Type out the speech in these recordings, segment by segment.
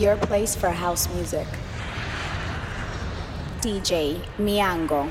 your place for house music. DJ Miango.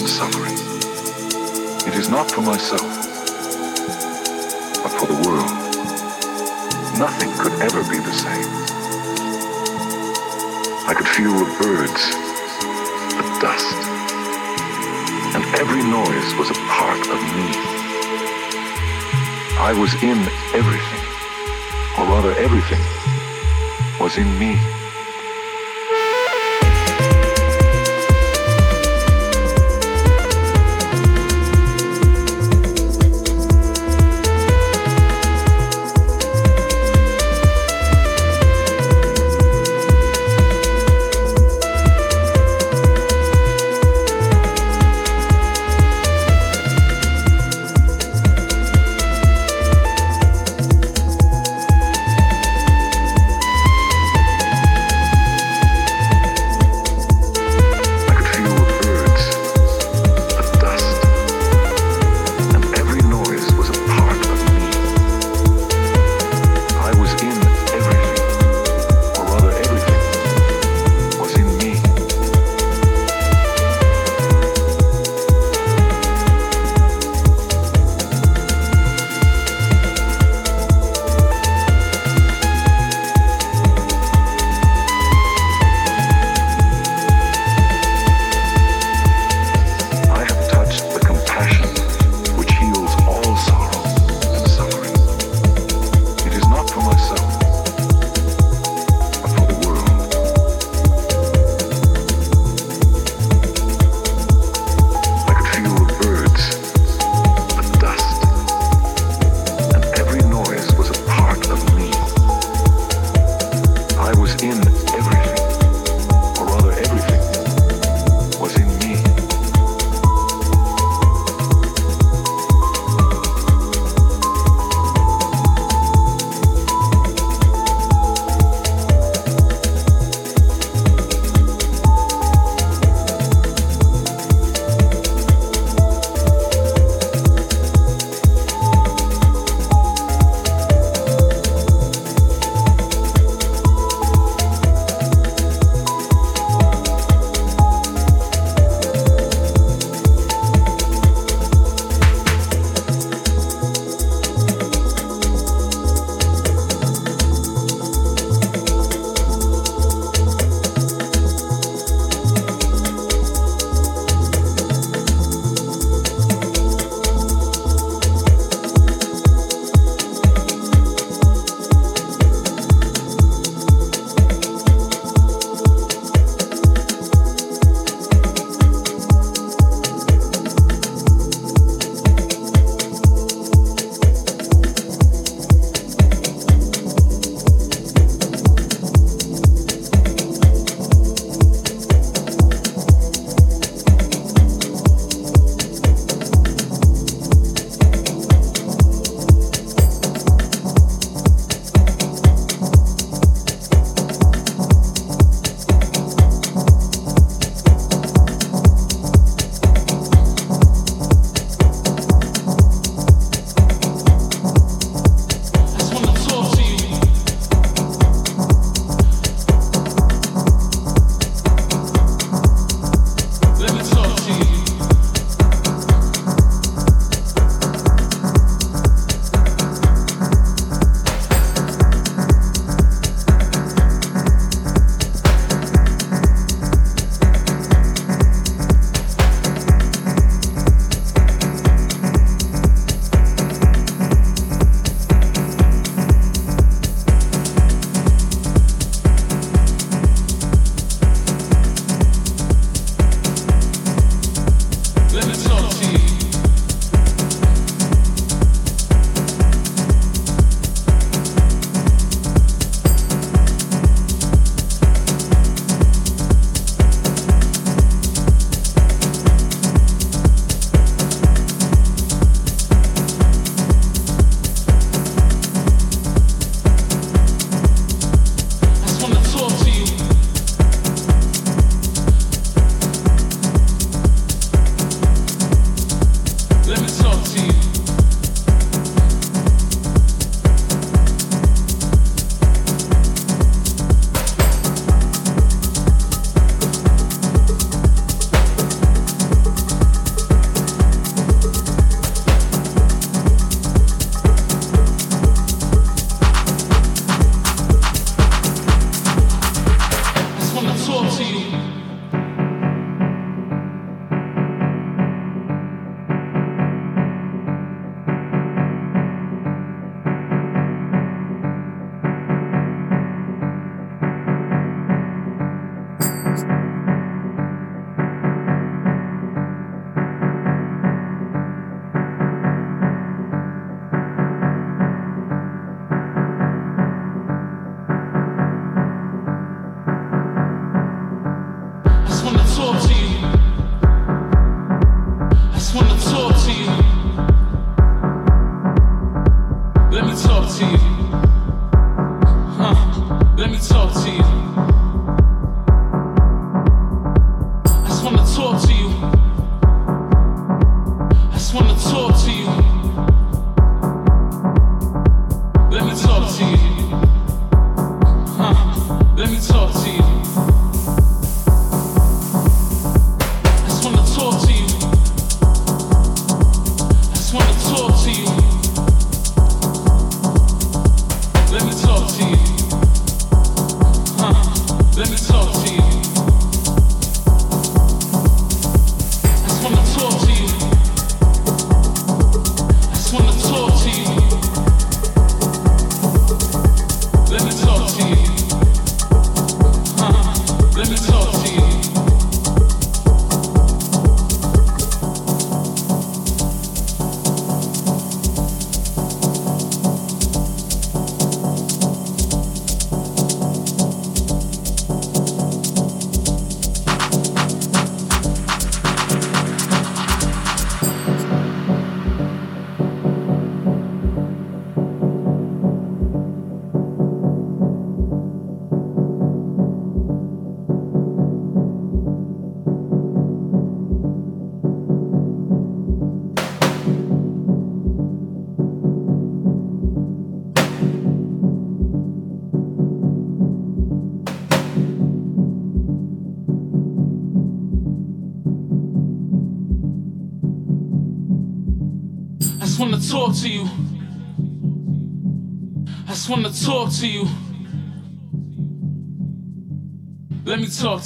and suffering. It is not for myself, but for the world. Nothing could ever be the same. I could feel the birds, the dust, and every noise was a part of me. I was in everything, or rather everything was in me.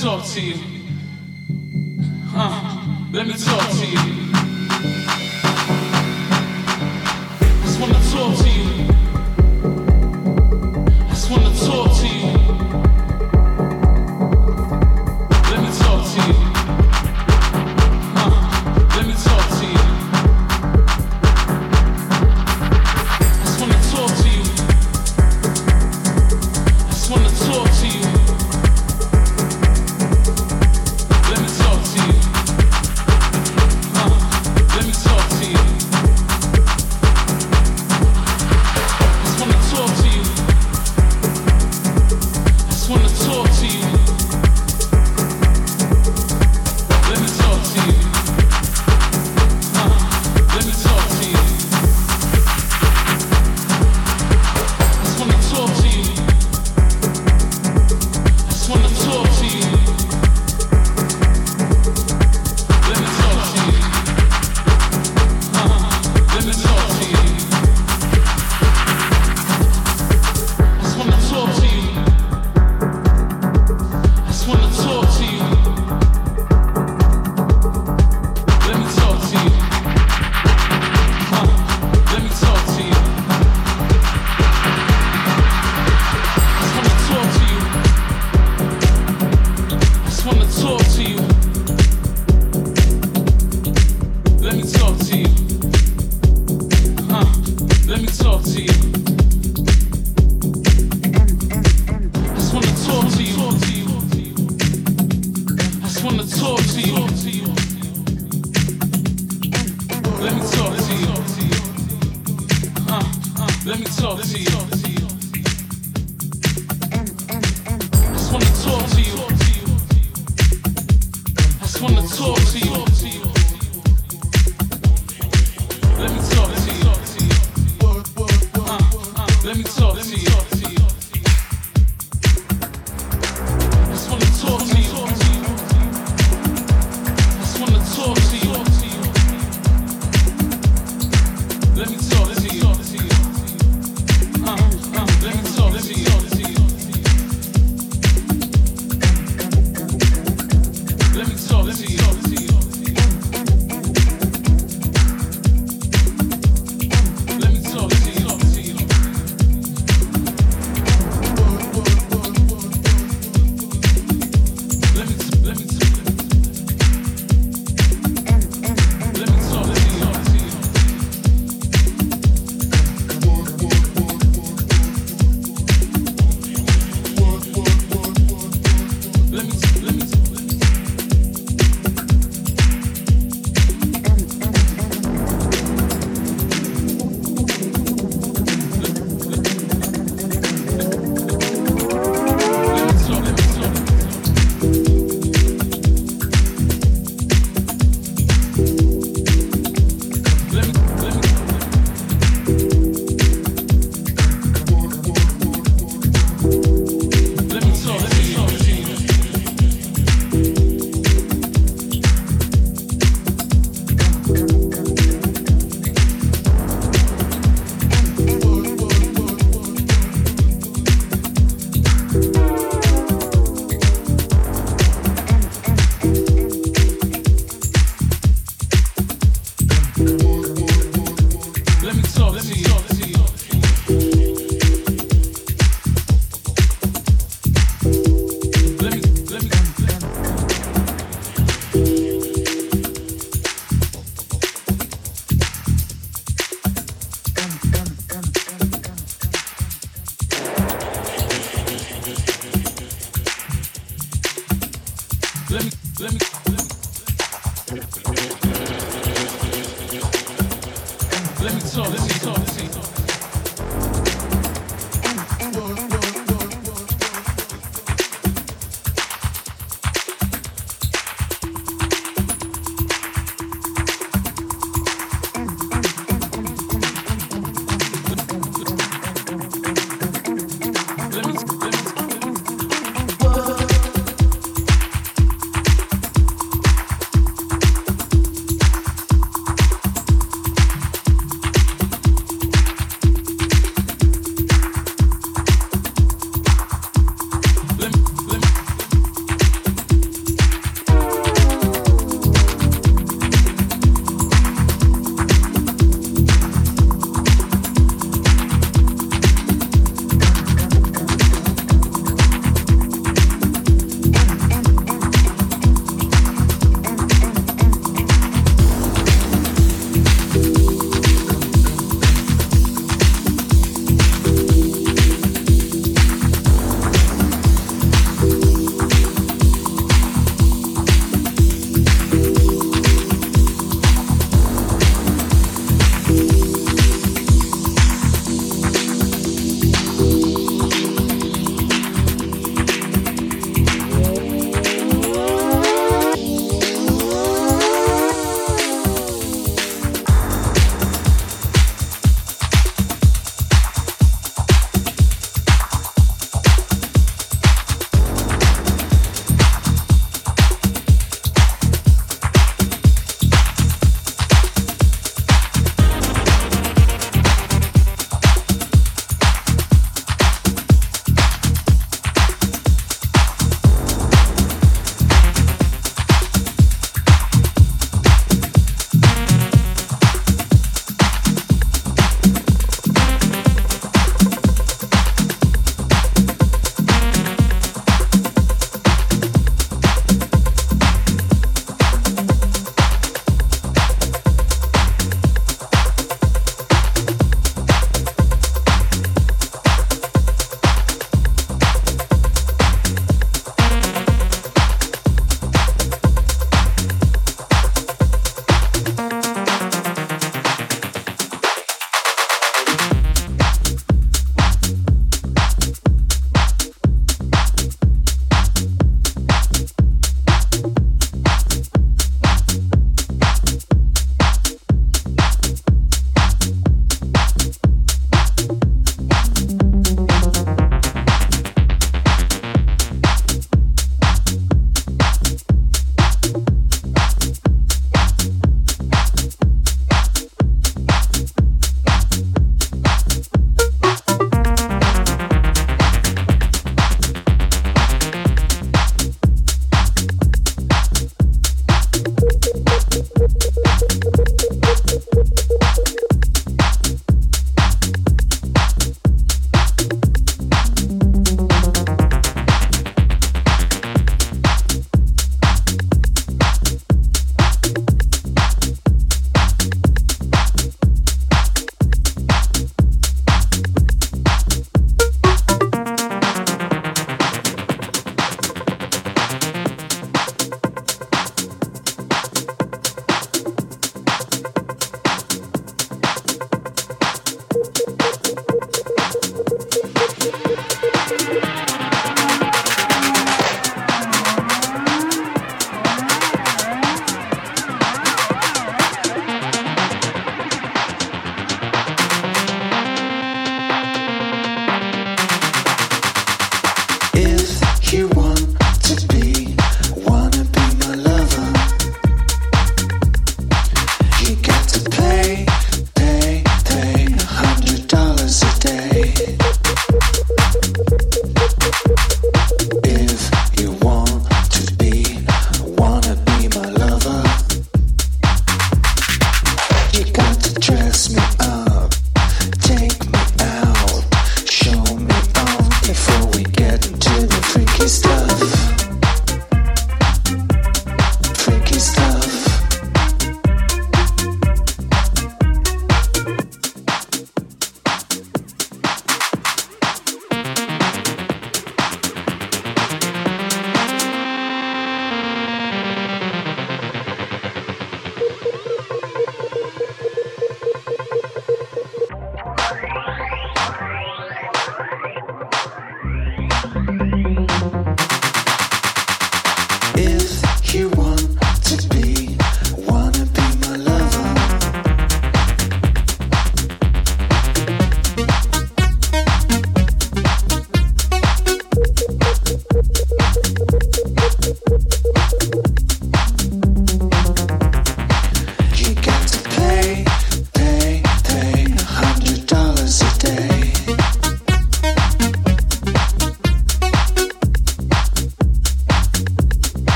Talk to you.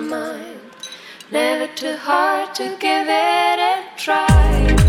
Mind. Never too hard to give it a try.